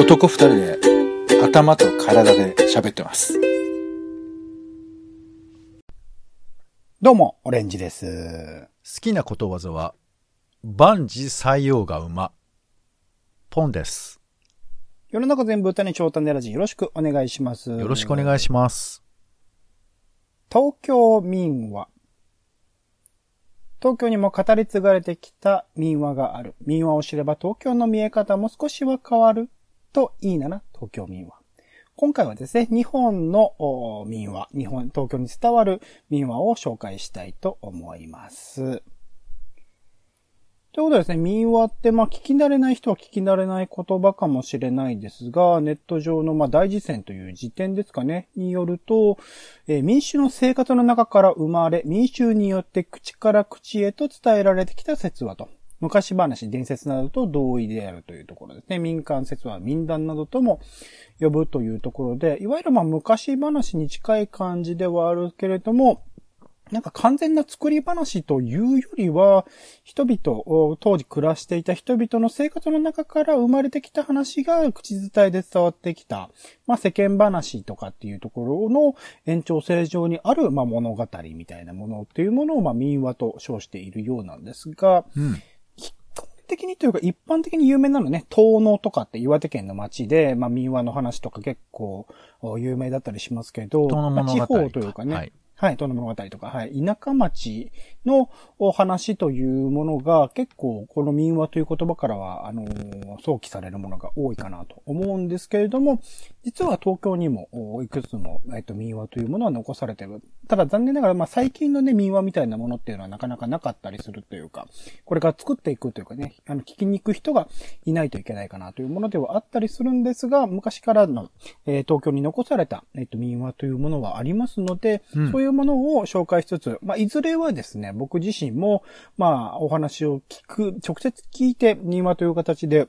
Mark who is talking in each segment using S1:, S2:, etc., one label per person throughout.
S1: 男二人で頭と体で喋ってます。
S2: どうも、オレンジです。
S3: 好きなことわざは、万事採用が馬。ポンです。
S2: 世の中全部歌に長短でラジよろしくお願いします。
S3: よろしくお願いします。
S2: 東京民話。東京にも語り継がれてきた民話がある。民話を知れば東京の見え方も少しは変わる。といいなら東京民話。今回はですね、日本の民話、日本、東京に伝わる民話を紹介したいと思います。ということでですね、民話って、まあ、聞き慣れない人は聞き慣れない言葉かもしれないですが、ネット上の、まあ、大辞典という辞典ですかね、によると、えー民衆の生活の中から生まれ、民衆によって口から口へと伝えられてきた説話と。昔話、伝説などと同意であるというところですね。民間説話、民談などとも呼ぶというところで、いわゆるまあ昔話に近い感じではあるけれども、なんか完全な作り話というよりは、人々、当時暮らしていた人々の生活の中から生まれてきた話が口伝えで伝わってきた、まあ世間話とかっていうところの延長線上にある、まあ物語みたいなものっていうものを、まあ民話と称しているようなんですが、
S3: うん。
S2: 的にというか一般的に有名なのね、東能とかって岩手県の町で、まあ民話の話とか結構お有名だったりしますけど、まあ地方というかね、
S3: はい。
S2: はい、東の物語とか、はい、田舎町のお話というものが結構この民話という言葉からは、あのー想起されるものが多いかなと思うんですけれども、実は東京にもおいくつも、えっと、民話というものは残されている。ただ残念ながら、まあ最近のね、民話みたいなものっていうのはなかなかなかったりするというか、これから作っていくというかね、あの、聞きに行く人がいないといけないかなというものではあったりするんですが、昔からの、えー東京に残された、えっと、民話というものはありますので、
S3: うん
S2: そういうものを紹介しつつ、まあ、いずれはですね、僕自身も、まあ、お話を聞く、直接聞いて、民話という形で、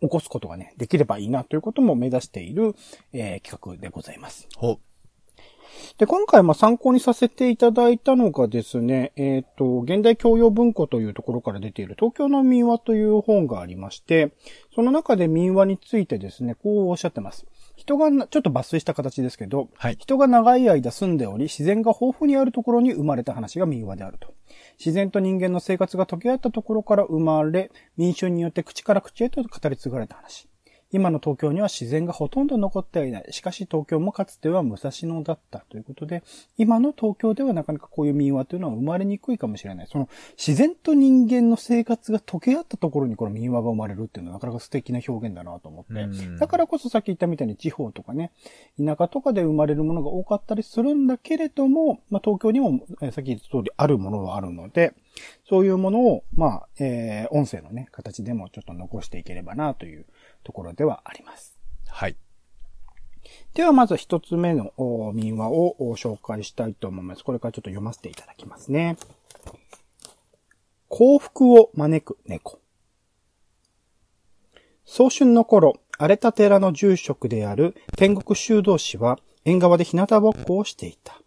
S2: 起こすことがね、できればいいなということも目指している、えー企画でございます。
S3: ほ。
S2: で、今回まあ参考にさせていただいたのがですね、えっ、と、現代教養文庫というところから出ている東京の民話という本がありまして、その中で民話についてですね、こうおっしゃってます。人がな、ちょっと抜粋した形ですけど、
S3: はい。
S2: 人が長い間住んでおり、自然が豊富にあるところに生まれた話が民話であると。自然と人間の生活が溶け合ったところから生まれ、民衆によって口から口へと語り継がれた話。今の東京には自然がほとんど残ってはいない。しかし東京もかつては武蔵野だったということで、今の東京ではなかなかこういう民話というのは生まれにくいかもしれない。その自然と人間の生活が溶け合ったところにこの民話が生まれるっていうのはなかなか素敵な表現だなと思って。
S3: うん
S2: だからこそさっき言ったみたいに地方とかね、田舎とかで生まれるものが多かったりするんだけれども、まあ東京にも、えーさっき言った通りあるものはあるので、そういうものを、まあ、えー音声のね、形でもちょっと残していければなというところではあります。
S3: はい。
S2: ではまず一つ目のお民話をお紹介したいと思います。これからちょっと読ませていただきますね。幸福を招く猫。早春の頃、荒れた寺の住職である天国修道士は縁側で日向ぼっこをしていた。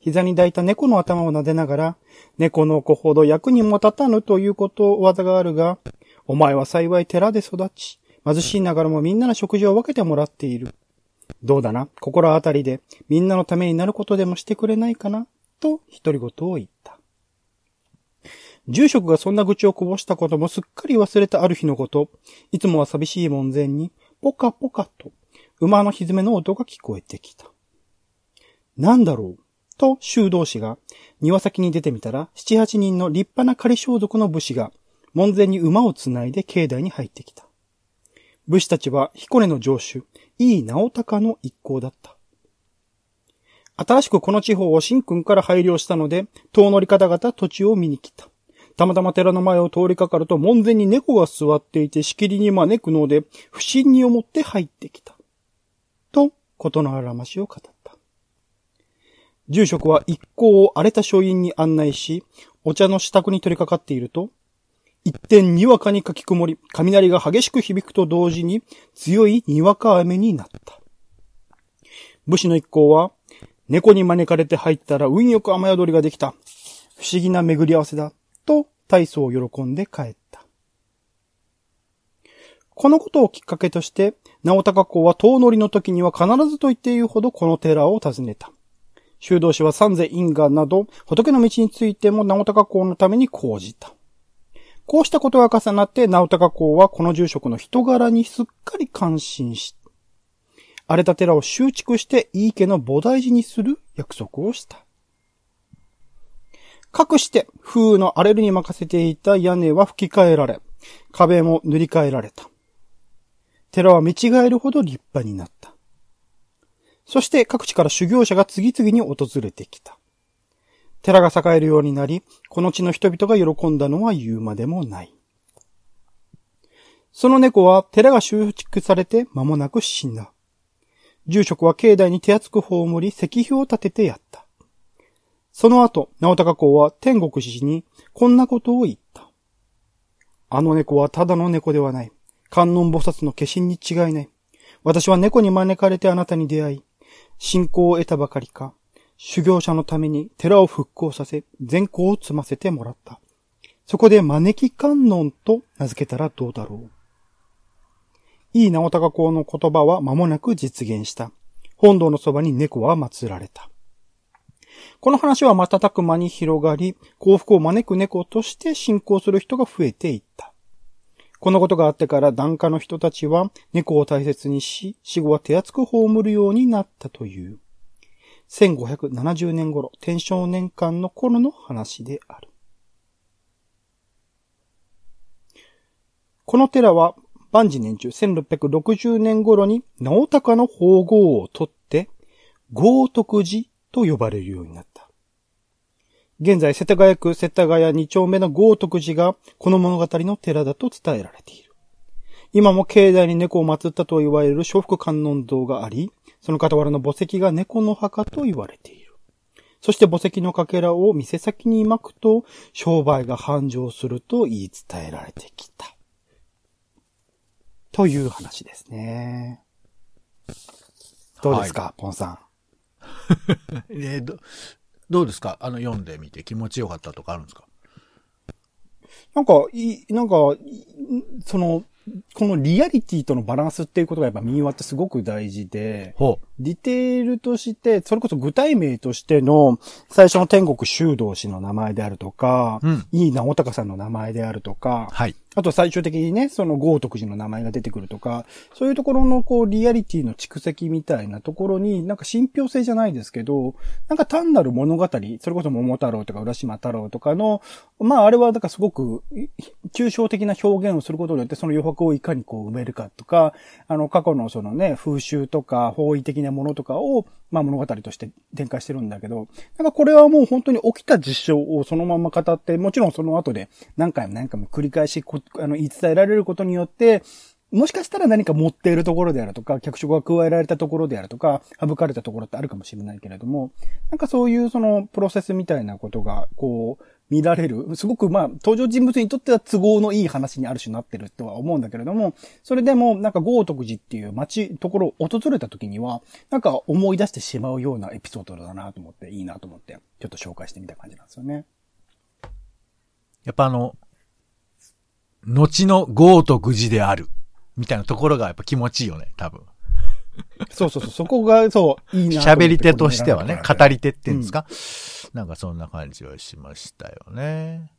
S2: 膝に抱いた猫の頭を撫でながら、猫の子ほど役にも立たぬということわざがあるが、お前は幸い寺で育ち、貧しいながらもみんなの食事を分けてもらっている。どうだな、心当たりでみんなのためになることでもしてくれないかな、と独り言を言った。住職がそんな愚痴をこぼしたこともすっかり忘れたある日のこと、いつもは寂しい門前に、ポカポカと、馬の蹄の音が聞こえてきた。なんだろう？と修道士が庭先に出てみたら、七八人の立派な仮装束の武士が門前に馬をつないで境内に入ってきた。武士たちは彦根の城主、井伊直隆の一行だった。新しくこの地方を新君から配慮したので、遠乗り方々土地を見に来た。たまたま寺の前を通りかかると門前に猫が座っていてしきりに招くので、不審に思って入ってきた。と、ことのあらましを語った。住職は一行を荒れた書院に案内し、お茶の支度に取り掛かっていると、一点にわかにかき曇り、雷が激しく響くと同時に強いにわか雨になった。武士の一行は、猫に招かれて入ったら運よく雨宿りができた。不思議な巡り合わせだ。と、大層を喜んで帰った。このことをきっかけとして、直高公は遠乗りの時には必ずと言っているほどこの寺を訪ねた。修道士は三世因果など、仏の道についても直高公のために講じた。こうしたことが重なって、直高公はこの住職の人柄にすっかり感心し、荒れた寺を修築して井伊家の菩提寺にする約束をした。かくして風雨の荒れるに任せていた屋根は吹き替えられ、壁も塗り替えられた。寺は見違えるほど立派になった。そして各地から修行者が次々に訪れてきた。寺が栄えるようになり、この地の人々が喜んだのは言うまでもない。その猫は寺が修築されて間もなく死んだ。住職は境内に手厚く葬り、石碑を立ててやった。その後、直高公は天国寺にこんなことを言った。あの猫はただの猫ではない。観音菩薩の化身に違いない。私は猫に招かれてあなたに出会い、信仰を得たばかりか、修行者のために寺を復興させ、善行を積ませてもらった。そこで招き観音と名付けたらどうだろう。いい直高公の言葉は間もなく実現した。本堂のそばに猫は祀られた。この話は瞬く間に広がり、幸福を招く猫として信仰する人が増えていった。このことがあってから檀家の人たちは猫を大切にし、死後は手厚く葬るようになったという。1570年頃、天正年間の頃の話である。この寺は、万事年中1660年頃に直高の宝号を取って、豪徳寺と呼ばれるようになった。現在、世田谷区世田谷2丁目の豪徳寺がこの物語の寺だと伝えられている。今も境内に猫を祀ったと言われる笑福観音堂があり、その傍らの墓石が猫の墓と言われている。そして墓石のかけらを店先に巻くと商売が繁盛すると言い伝えられてきた。という話ですね。どうですか、ポンさん？
S3: えーど、どうですか？あの、読んでみて気持ちよかったとかあるんですか？
S2: なんか、いい、なんか、いその、このリアリティとのバランスっていうことがやっぱ民話ってすごく大事で、
S3: ほ
S2: ディテールとして、それこそ具体名としての、最初の天国修道士の名前であるとか、
S3: う。うん。
S2: いい直高さんの名前であるとか、
S3: はい。
S2: あと最終的にね、その豪徳寺の名前が出てくるとか、そういうところのこうリアリティの蓄積みたいなところに、なんか信憑性じゃないですけど、なんか単なる物語、それこそ桃太郎とか浦島太郎とかの、まああれはだからすごく抽象的な表現をすることによってその余白をいかにこう埋めるかとか、あの過去のそのね、風習とか方位的なものとかを、まあ物語として展開してるんだけど、なんかこれはもう本当に起きた実証をそのまま語って、もちろんその後で何回も何回も繰り返しあの言い伝えられることによって、もしかしたら何か持っているところであるとか、脚色が加えられたところであるとか、省かれたところってあるかもしれないけれども、なんかそういうそのプロセスみたいなことが、こう、見られる。すごくまあ、登場人物にとっては都合のいい話にある種なってるとは思うんだけれども、それでもなんか豪徳寺っていう街、ところを訪れた時には、なんか思い出してしまうようなエピソードだなと思って、いいなと思って、ちょっと紹介してみた感じなんですよね。
S3: やっぱあの、後の豪徳寺である。みたいなところがやっぱ気持ちいいよね、多分。
S2: そうそうそう、そこが、そう、いいな
S3: 喋り手としてはね、語り手っていうんですか、なんかそんな感じはしましたよね。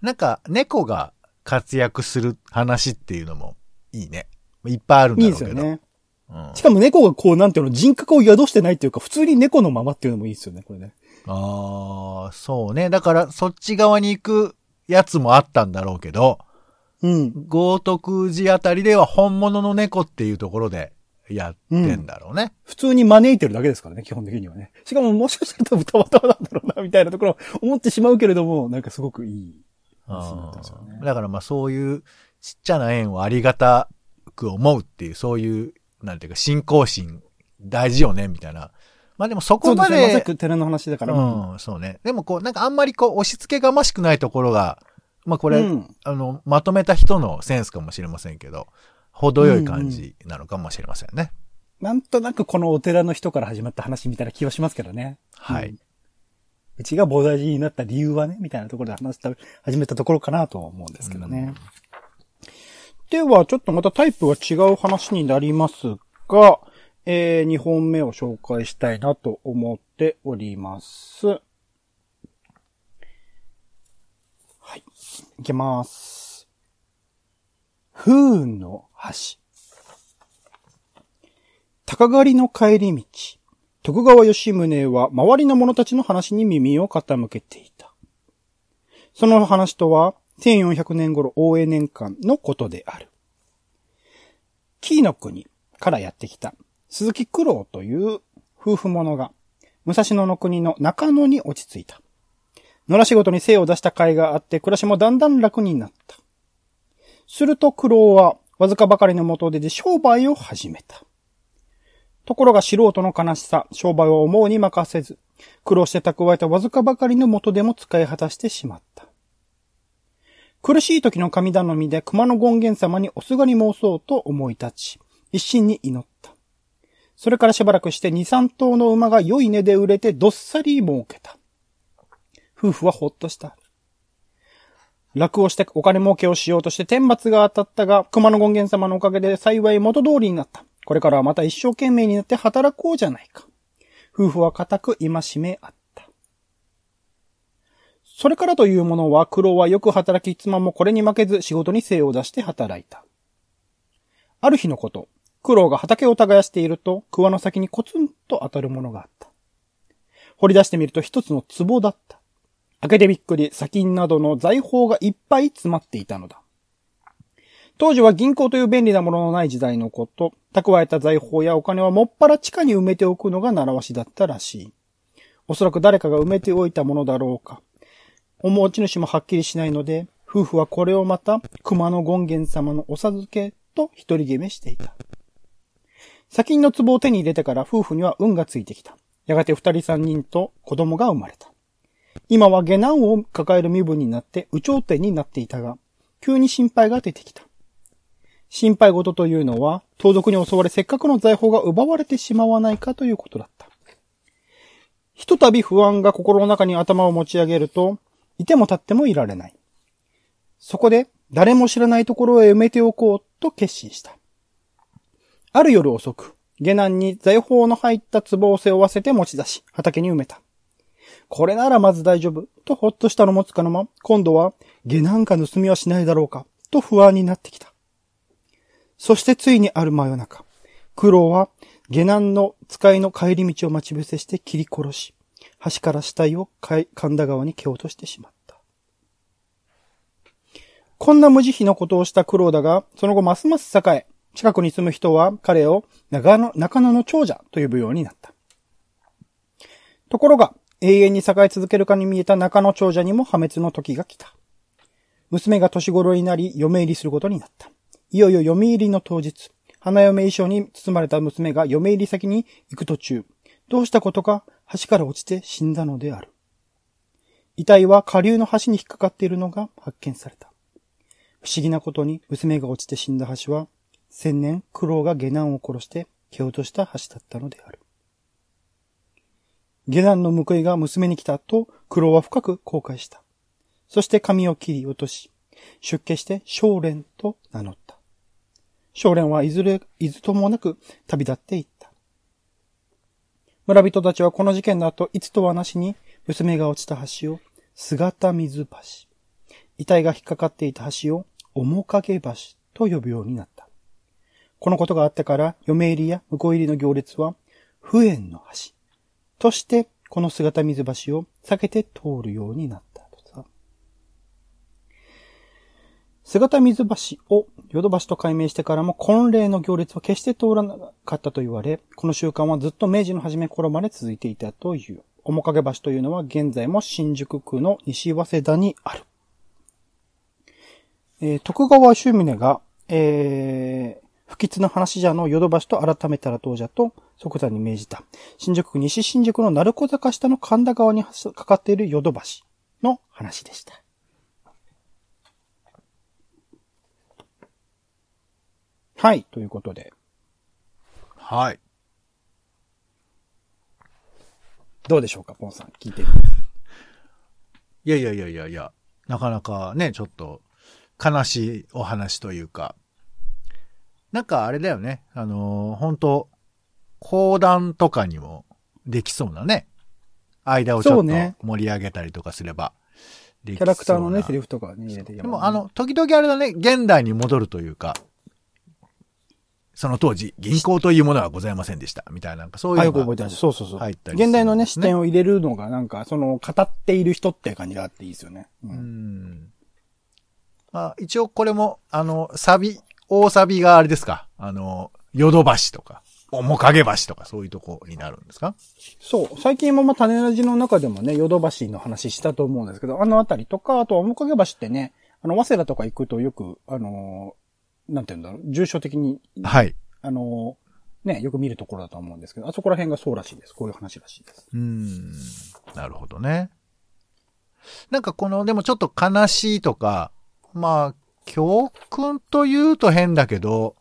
S3: なんか、猫が活躍する話っていうのもいいね。いっぱいあるんだ
S2: いい
S3: ろうけど。
S2: ですよね。
S3: うん、
S2: しかも猫がこう、なんていうの、人格を宿してないっていうか、普通に猫のままっていうのもいいですよね、これね。
S3: ああ、そうね。だから、そっち側に行くやつもあったんだろうけど、
S2: うん。
S3: 豪徳寺あたりでは本物の猫っていうところでやってんだろうね。
S2: 普通に招いてるだけですからね、基本的にはね。しかももしかしたらたまたまなんだろうな、みたいなところ思ってしまうけれども、なんかすごくいい話になってますよね
S3: うん。だからまあそういうちっちゃな縁をありがたく思うっていう、そういう、なんていうか信仰心大事よね、みたいな。まあでもそ
S2: そ
S3: こま
S2: うですね。まさ寺の話だから。
S3: うん、そうね。でもこう、なんかあんまりこう、押し付けがましくないところが、まあこれ、
S2: うん
S3: あの、まとめた人のセンスかもしれませんけど、程よい感じなのかもしれませんね。
S2: なんとなくこのお寺の人から始まった話みたいな気はしますけどね。
S3: はい
S2: うんうちが菩提寺になった理由はね、みたいなところで話した、始めたところかなとは思うんですけどね。では、ちょっとまたタイプは違う話になりますが、えー、2本目を紹介したいなと思っております。はい。いきます。不運の橋。高狩りの帰り道。徳川吉宗は周りの者たちの話に耳を傾けていた。その話とは、1400年頃大江年間のことである。紀伊の国からやってきた鈴木九郎という夫婦者が武蔵野の国の中野に落ち着いた。野良仕事に精を出した甲斐があって暮らしもだんだん楽になった。すると九郎はわずかばかりの元手で商売を始めた。ところが素人の悲しさ、商売を思うに任せず、苦労して蓄えたわずかばかりの元でも使い果たしてしまった。苦しい時の神頼みで熊野権現様におすがり申そうと思い立ち、一心に祈った。それからしばらくして二三頭の馬が良い値で売れてどっさり儲けた。夫婦はほっとした。楽をしてお金儲けをしようとして天罰が当たったが、熊野権現様のおかげで幸い元通りになった。これからはまた一生懸命になって働こうじゃないか。夫婦は固く今しめあった。それからというものは苦労はよく働き妻もこれに負けず仕事に精を出して働いた。ある日のこと、苦労が畑を耕していると、桑の先にコツンと当たるものがあった。掘り出してみると一つの壺だった。開けてびっくり、砂金などの財宝がいっぱい詰まっていたのだ。当時は銀行という便利なもののない時代のこと、蓄えた財宝やお金はもっぱら地下に埋めておくのが習わしだったらしい。おそらく誰かが埋めておいたものだろうか。お持ち主もはっきりしないので、夫婦はこれをまた熊野権現様のお授けと一人決めしていた。砂金の壺を手に入れてから夫婦には運がついてきた。やがて二人三人と子供が生まれた。今は下男を抱える身分になって有頂天になっていたが、急に心配が出てきた。心配事というのは、盗賊に襲われせっかくの財宝が奪われてしまわないかということだった。ひとたび不安が心の中に頭を持ち上げると、いても立ってもいられない。そこで、誰も知らないところへ埋めておこうと決心した。ある夜遅く、下男に財宝の入った壺を背負わせて持ち出し、畑に埋めた。これならまず大丈夫、とほっとしたのもつかの間、今度は、下男か盗みはしないだろうか、と不安になってきた。そしてついにある真夜中、苦労は下男の使いの帰り道を待ち伏せして切り殺し、橋から死体を神田川に蹴落としてしまった。こんな無慈悲なことをした苦労だが、その後ますます栄え、近くに住む人は彼を中野中野の長者と呼ぶようになった。ところが、永遠に栄え続けるかに見えた中野長者にも破滅の時が来た。娘が年頃になり、嫁入りすることになった。いよいよ嫁入りの当日、花嫁衣装に包まれた娘が嫁入り先に行く途中、どうしたことか橋から落ちて死んだのである。遺体は下流の橋に引っかかっているのが発見された。不思議なことに娘が落ちて死んだ橋は、千年苦労が下男を殺して蹴落とした橋だったのである。下男の報いが娘に来たと苦労は深く後悔した。そして髪を切り落とし、出家して少蓮と名乗った。少蓮はいずれ、いずともなく旅立っていった。村人たちはこの事件の後、いつとはなしに娘が落ちた橋を姿水橋、遺体が引っかかっていた橋を面影橋と呼ぶようになった。このことがあってから、嫁入りや婿入りの行列は、不縁の橋として、この姿水橋を避けて通るようになったとさ。姿水橋をヨドバシと改名してからも婚礼の行列は決して通らなかったと言われ、この習慣はずっと明治の初め頃まで続いていたという。面影橋というのは現在も新宿区の西早稲田にある。えー徳川秀宗が、えー不吉な話じゃのヨドバシと改めたら当者と即座に命じた。新宿区西新宿の鳴子坂下の神田川にかかっているヨドバシの話でした。はい、ということで。
S3: はい。
S2: どうでしょうか、ポンさん。聞いてみ
S3: いやいやいやいやいや、なかなかね、ちょっと悲しいお話というか、なんかあれだよね。あのー本当講談とかにもできそうなね。間をちょっと盛り上げたりとかすれば
S2: キャラクターのね、セリフとかに入れて
S3: でも、あの、時々あれだね、現代に戻るというか、その当時、銀行というものはございませんでした。みたいな、なんかそういう
S2: あ、
S3: のが
S2: よく覚えてます。そうそうそう。
S3: 入ったりする
S2: 現代のね、視点を入れるのが、なんか、その、語っている人って感じがあっていいですよね。う。
S3: うんん。まあ、一応これも、あの、サビ、大サビがあれですか？あの、ヨドバシとか、面影橋とか、そういうとこになるんですか？
S2: そう。最近もまあ、種ラジの中でもね、ヨドバシの話したと思うんですけど、あのあたりとか、あとは面影橋ってね、あの、早稲田とか行くとよく、あのーなんていうんだろう、重症的に、
S3: はい。
S2: あのーね、よく見るところだと思うんですけど、あそこら辺がそうらしいです。こういう話らしいです。
S3: うん。なるほどね。なんかこの、でもちょっと悲しいとか、まあ、教訓と言うと変だけど、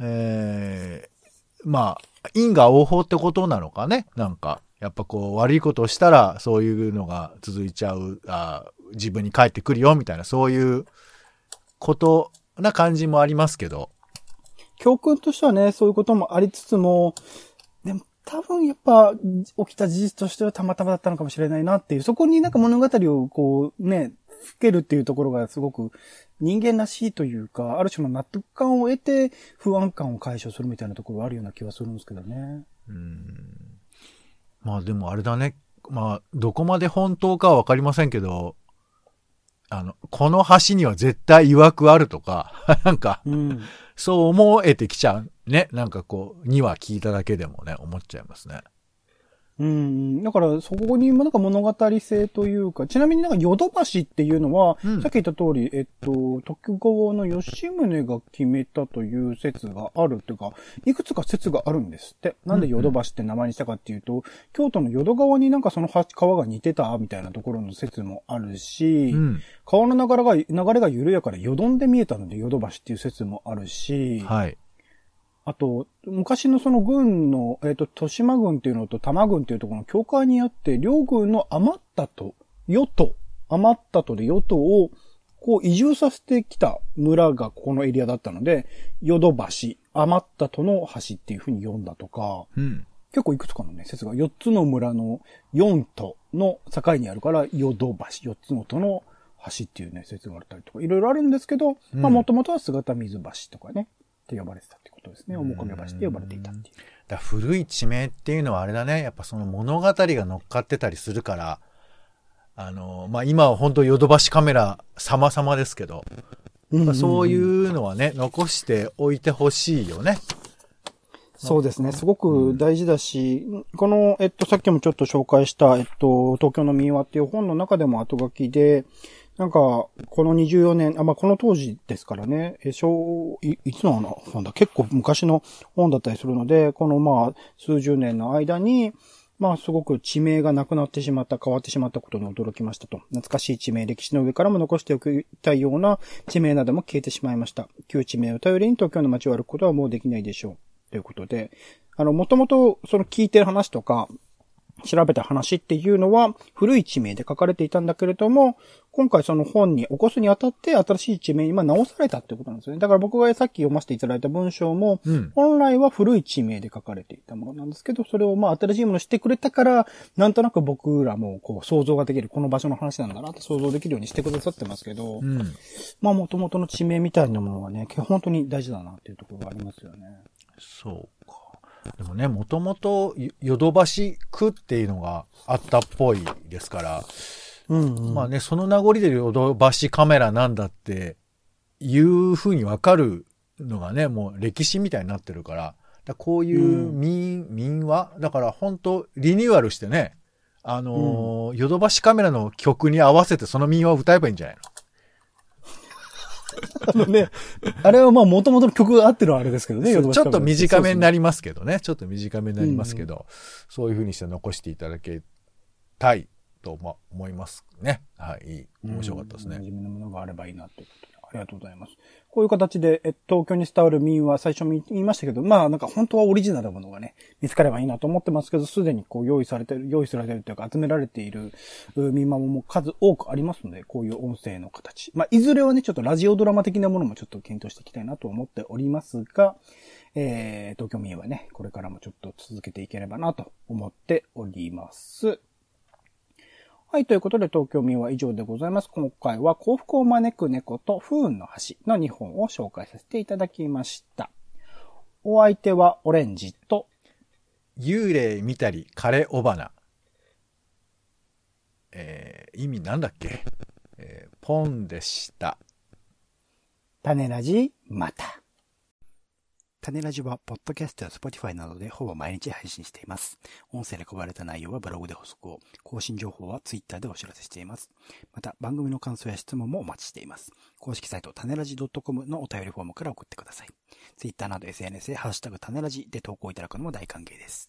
S3: ええまあ、因果応報ってことなのかね？なんか、やっぱこう、悪いことをしたら、そういうのが続いちゃう、あ自分に返ってくるよ、みたいな、そういうことな感じもありますけど。
S2: 教訓としてはね、そういうこともありつつも、でも多分やっぱ起きた事実としてはたまたまだったのかもしれないなっていう、そこになんか物語をこうね、けるっていうところがすごく人間らしいというか、ある種の納得感を得て不安感を解消するみたいなところがあるような気はするんですけどね。
S3: うんまあでもあれだね。まあ、どこまで本当かはわかりませんけど、あの、この橋には絶対曰くあるとか、なんか、
S2: うん。
S3: そう思えてきちゃう。ね。なんかこう、には聞いただけでもね、思っちゃいますね。
S2: うん。だから、そこにもなんか物語性というか、ちなみになんかヨドバシっていうのは、
S3: うん
S2: さっき言った通り、えっと、徳川の吉宗が決めたという説があるというか、いくつか説があるんですって。なんでヨドバシって名前にしたかっていうと、京都の淀川になんかその橋川が似てたみたいなところの説もあるし、
S3: うん。
S2: 川の流れが、流れが緩やかでよどんで見えたのでヨドバシっていう説もあるし、
S3: はい。
S2: あと、昔のその軍の、えっ、と、豊島軍っていうのと多摩軍っていうところの境界にあって、両軍の余ったと、与党、余ったとで与党を、こう移住させてきた村がここのエリアだったので、ヨドバシ、余ったとの橋っていう風に読んだとか、
S3: うん。
S2: 結構いくつかのね、説が4つの村の4都の境にあるから、ヨドバシ、4つの都の橋っていうね、説があったりとか、いろいろあるんですけど、まあ
S3: うん
S2: もともとは姿水橋とかね、って呼ばれてたってことですね。面影橋って呼ばれていたっていう。
S3: だ古い地名っていうのはあれだね。やっぱその物語が乗っかってたりするから、あの、まあ今は本当ヨドバシカメラ様々ですけど、
S2: うん
S3: まあそういうのはね、残しておいてほしいよね。
S2: そうですね。すごく大事だし、この、えっと、さっきもちょっと紹介した、えっと、東京の民話っていう本の中でも後書きで、なんか、この24年、あ、まあ、この当時ですからね、え、小、いいつの本だ？結構昔の本だったりするので、このま、数十年の間に、まあ、すごく地名がなくなってしまった、変わってしまったことに驚きましたと。懐かしい地名、歴史の上からも残しておきたいような地名なども消えてしまいました。旧地名を頼りに東京の街を歩くことはもうできないでしょう。ということで、あの、もともとその聞いてる話とか、調べた話っていうのは古い地名で書かれていたんだけれども、今回その本に起こすにあたって新しい地名に今直されたってことなんですよね。だから僕がさっき読ませていただいた文章も、
S3: うん。
S2: 本来は古い地名で書かれていたものなんですけど、それをまあ新しいものをしてくれたから、なんとなく僕らもこう想像ができる、この場所の話なんだなって想像できるようにしてくださってますけど、
S3: うん。
S2: まあ元々の地名みたいなものはね、本当に大事だなっていうところがありますよね。
S3: そうか。でもね、もともとヨドバシ区っていうのがあったっぽいですから、
S2: うん、うん。
S3: まあね、その名残でヨドバシカメラなんだっていう風にわかるのがね、もう歴史みたいになってるから、だこういう民、民話？だから本当リニューアルしてね、あのーヨドバシカメラの曲に合わせてその民話を歌えばいいんじゃないの？
S2: あのね、あれはまあ元々の曲が合ってるあれですけどね、
S3: ちょっと短めにな
S2: り
S3: りますけどね。ちょっと短めになりますけど、そういう風にして残していただきたいとま思いますね。はい。面白かったですね。
S2: 真面目なものがあればいいなってことありがとうございます。こういう形で、え東京に伝わる民話、最初見言いましたけど、まあなんか本当はオリジナルなものがね、見つかればいいなと思ってますけど、すでにこう用意されてる、用意されてるというか集められている民話も数多くありますので、こういう音声の形。まあいずれはね、ちょっとラジオドラマ的なものもちょっと検討していきたいなと思っておりますが、えー、東京民話ね、これからもちょっと続けていければなと思っております。はい、ということで東京民は以上でございます。今回は幸福を招く猫と不運の橋の2本を紹介させていただきました。お相手はオレンジと、
S3: 幽霊見たり枯れ尾花。えー、意味なんだっけ、えー、ポンでした。
S2: 種ラジ、また。タネラジは、ポッドキャストや Spotify などでほぼ毎日配信しています。音声で配られた内容はブログで補足を、更新情報は Twitter でお知らせしています。また、番組の感想や質問もお待ちしています。公式サイト、タネラジ .com のお便りフォームから送ってください。Twitter など SNS でハッシュタグタネラジで投稿いただくのも大歓迎です。